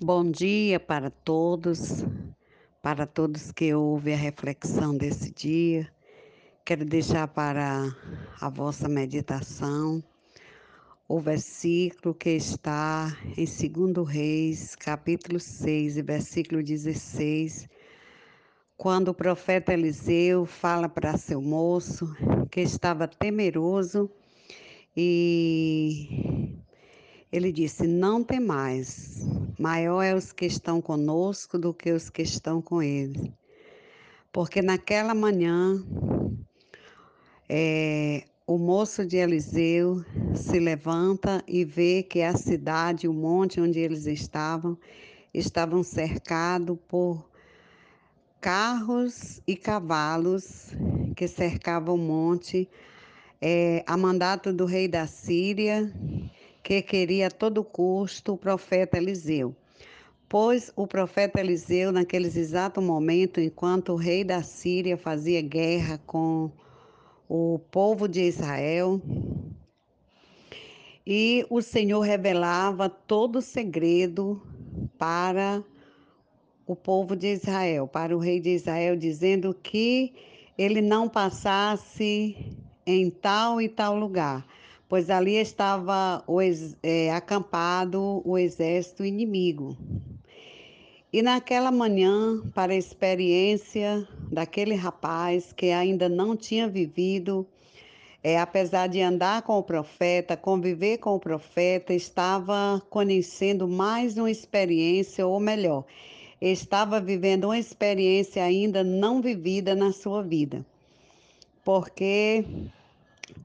Bom dia para todos, para todos que ouvem a reflexão desse dia. Quero deixar para a vossa meditação o versículo que está em 2 Reis, capítulo 6, versículo 16, quando o profeta Eliseu fala para seu moço que estava temeroso e ele disse: Não tem mais, maior é os que estão conosco do que os que estão com ele. Porque naquela manhã, é, o moço de Eliseu se levanta e vê que a cidade, o monte onde eles estavam, estavam cercados por carros e cavalos que cercavam o monte, é, a mandato do rei da Síria que queria a todo custo o profeta Eliseu. Pois o profeta Eliseu, naqueles exatos momentos, enquanto o rei da Síria fazia guerra com o povo de Israel, e o Senhor revelava todo o segredo para o povo de Israel, para o rei de Israel, dizendo que ele não passasse em tal e tal lugar pois ali estava o, é, acampado o exército inimigo. E naquela manhã, para a experiência daquele rapaz que ainda não tinha vivido, é, apesar de andar com o profeta, conviver com o profeta, estava conhecendo mais uma experiência, ou melhor, estava vivendo uma experiência ainda não vivida na sua vida. Porque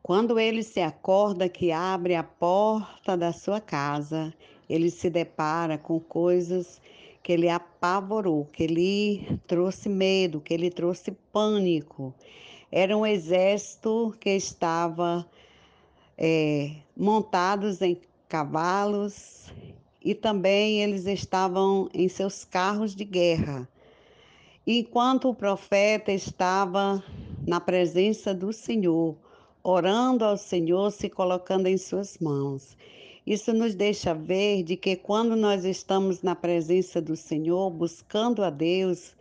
quando ele se acorda que abre a porta da sua casa, ele se depara com coisas que ele apavorou, que ele trouxe medo, que ele trouxe pânico. Era um exército que estava é, montados em cavalos e também eles estavam em seus carros de guerra. Enquanto o profeta estava na presença do Senhor, orando ao Senhor, se colocando em suas mãos. Isso nos deixa ver de que quando nós estamos na presença do Senhor, buscando a Deus,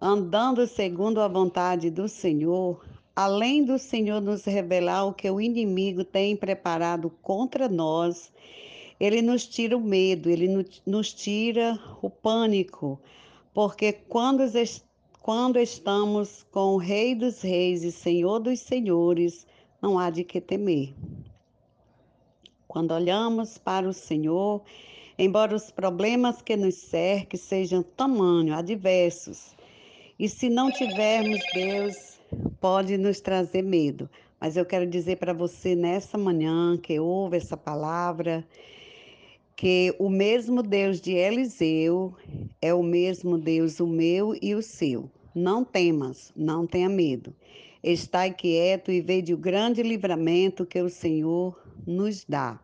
andando segundo a vontade do Senhor, além do Senhor nos revelar o que o inimigo tem preparado contra nós, ele nos tira o medo, ele nos tira o pânico, porque quando, quando estamos com o Rei dos Reis e Senhor dos Senhores, não há de que temer. Quando olhamos para o Senhor, embora os problemas que nos cerquem sejam tamanho, adversos, e se não tivermos Deus, pode nos trazer medo. Mas eu quero dizer para você nessa manhã que ouve essa palavra, que o mesmo Deus de Eliseu é o mesmo Deus, o meu e o seu. Não temas, não tenha medo. Estai quieto e vede o grande livramento que o Senhor nos dá.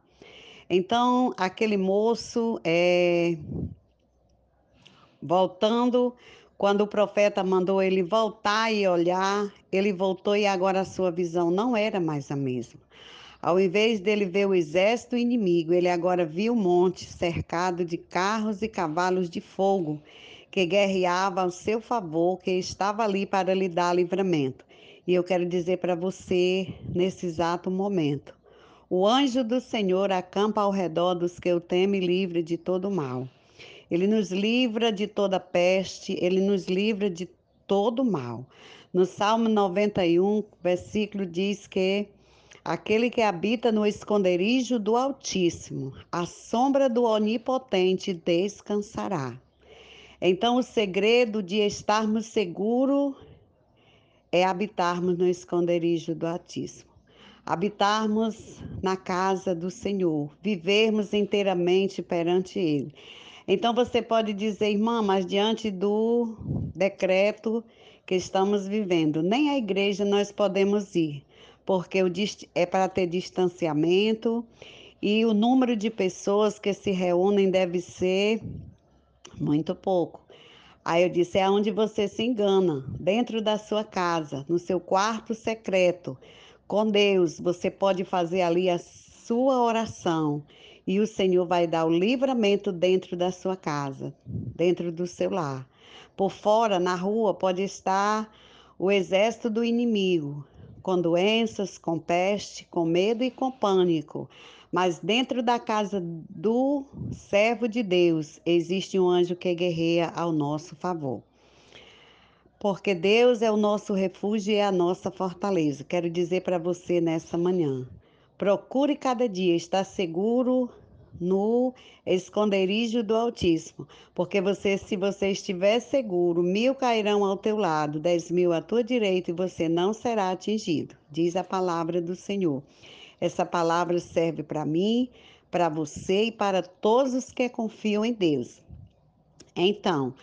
Então, aquele moço, é... voltando, quando o profeta mandou ele voltar e olhar, ele voltou e agora a sua visão não era mais a mesma. Ao invés dele ver o exército inimigo, ele agora viu o monte cercado de carros e cavalos de fogo que guerreavam ao seu favor, que estava ali para lhe dar livramento. E eu quero dizer para você, nesse exato momento, o anjo do Senhor acampa ao redor dos que o temem livre de todo mal. Ele nos livra de toda peste, ele nos livra de todo mal. No Salmo 91, versículo diz que aquele que habita no esconderijo do Altíssimo, a sombra do Onipotente descansará. Então, o segredo de estarmos seguros é habitarmos no esconderijo do Altíssimo, habitarmos na casa do Senhor, vivermos inteiramente perante Ele. Então você pode dizer, irmã, mas diante do decreto que estamos vivendo, nem a igreja nós podemos ir, porque é para ter distanciamento e o número de pessoas que se reúnem deve ser muito pouco. Aí eu disse: é onde você se engana, dentro da sua casa, no seu quarto secreto, com Deus. Você pode fazer ali a sua oração e o Senhor vai dar o livramento dentro da sua casa, dentro do seu lar. Por fora, na rua, pode estar o exército do inimigo, com doenças, com peste, com medo e com pânico. Mas dentro da casa do servo de Deus existe um anjo que guerreia ao nosso favor. Porque Deus é o nosso refúgio e é a nossa fortaleza. Quero dizer para você nessa manhã: procure cada dia estar seguro no esconderijo do Altíssimo, porque você, se você estiver seguro, mil cairão ao teu lado, dez mil à tua direita, e você não será atingido, diz a palavra do Senhor. Essa palavra serve para mim, para você e para todos os que confiam em Deus. Então,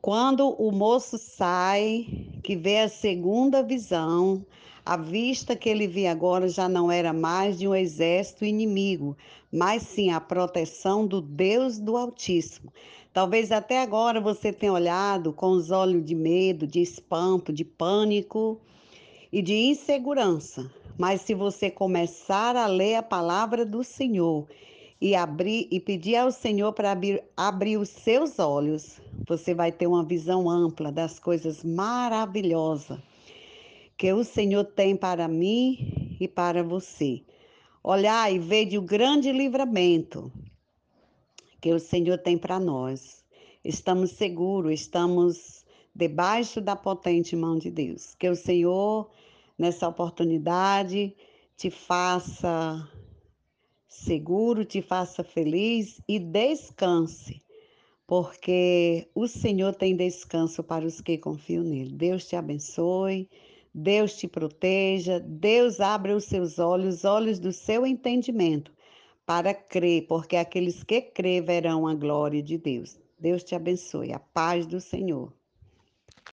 quando o moço sai, que vê a segunda visão, a vista que ele via agora já não era mais de um exército inimigo, mas sim a proteção do Deus do Altíssimo. Talvez até agora você tenha olhado com os olhos de medo, de espanto, de pânico e de insegurança. Mas se você começar a ler a palavra do Senhor e abrir e pedir ao Senhor para abrir, abrir os seus olhos, você vai ter uma visão ampla das coisas maravilhosas que o Senhor tem para mim e para você. Olhar e ver de o grande livramento que o Senhor tem para nós. Estamos seguros, estamos debaixo da potente mão de Deus. Que o Senhor, nessa oportunidade, te faça seguro, te faça feliz e descanse porque o Senhor tem descanso para os que confiam nele. Deus te abençoe. Deus te proteja, Deus abra os seus olhos, os olhos do seu entendimento, para crer, porque aqueles que crê verão a glória de Deus. Deus te abençoe, a paz do Senhor.